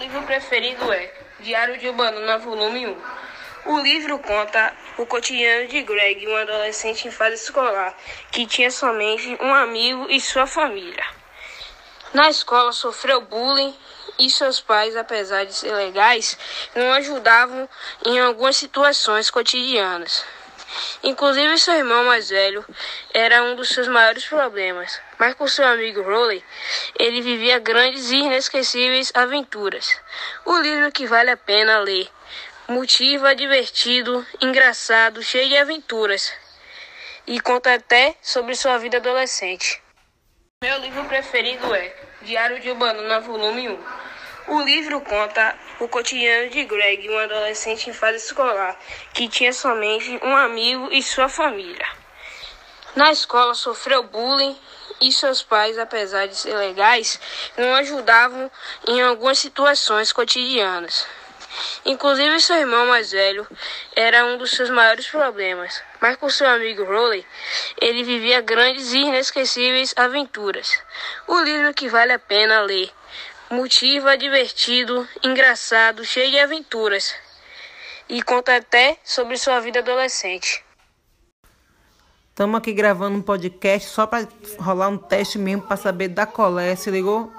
livro preferido é Diário de Banana, volume 1. O livro conta o cotidiano de Greg, um adolescente em fase escolar, que tinha somente um amigo e sua família. Na escola sofreu bullying e seus pais, apesar de ser legais, não ajudavam em algumas situações cotidianas. Inclusive seu irmão mais velho era um dos seus maiores problemas, mas com seu amigo Roley, ele vivia grandes e inesquecíveis aventuras. O livro que vale a pena ler, motiva, divertido, engraçado, cheio de aventuras e conta até sobre sua vida adolescente. Meu livro preferido é Diário de Banana, volume 1. O livro conta o cotidiano de Greg, um adolescente em fase escolar, que tinha somente um amigo e sua família. Na escola sofreu bullying e seus pais, apesar de ser legais, não ajudavam em algumas situações cotidianas. Inclusive seu irmão mais velho era um dos seus maiores problemas, mas com seu amigo Roley, ele vivia grandes e inesquecíveis aventuras. O livro que vale a pena ler motiva, divertido, engraçado, cheio de aventuras e conta até sobre sua vida adolescente. Estamos aqui gravando um podcast só para rolar um teste mesmo para saber da colé, se ligou?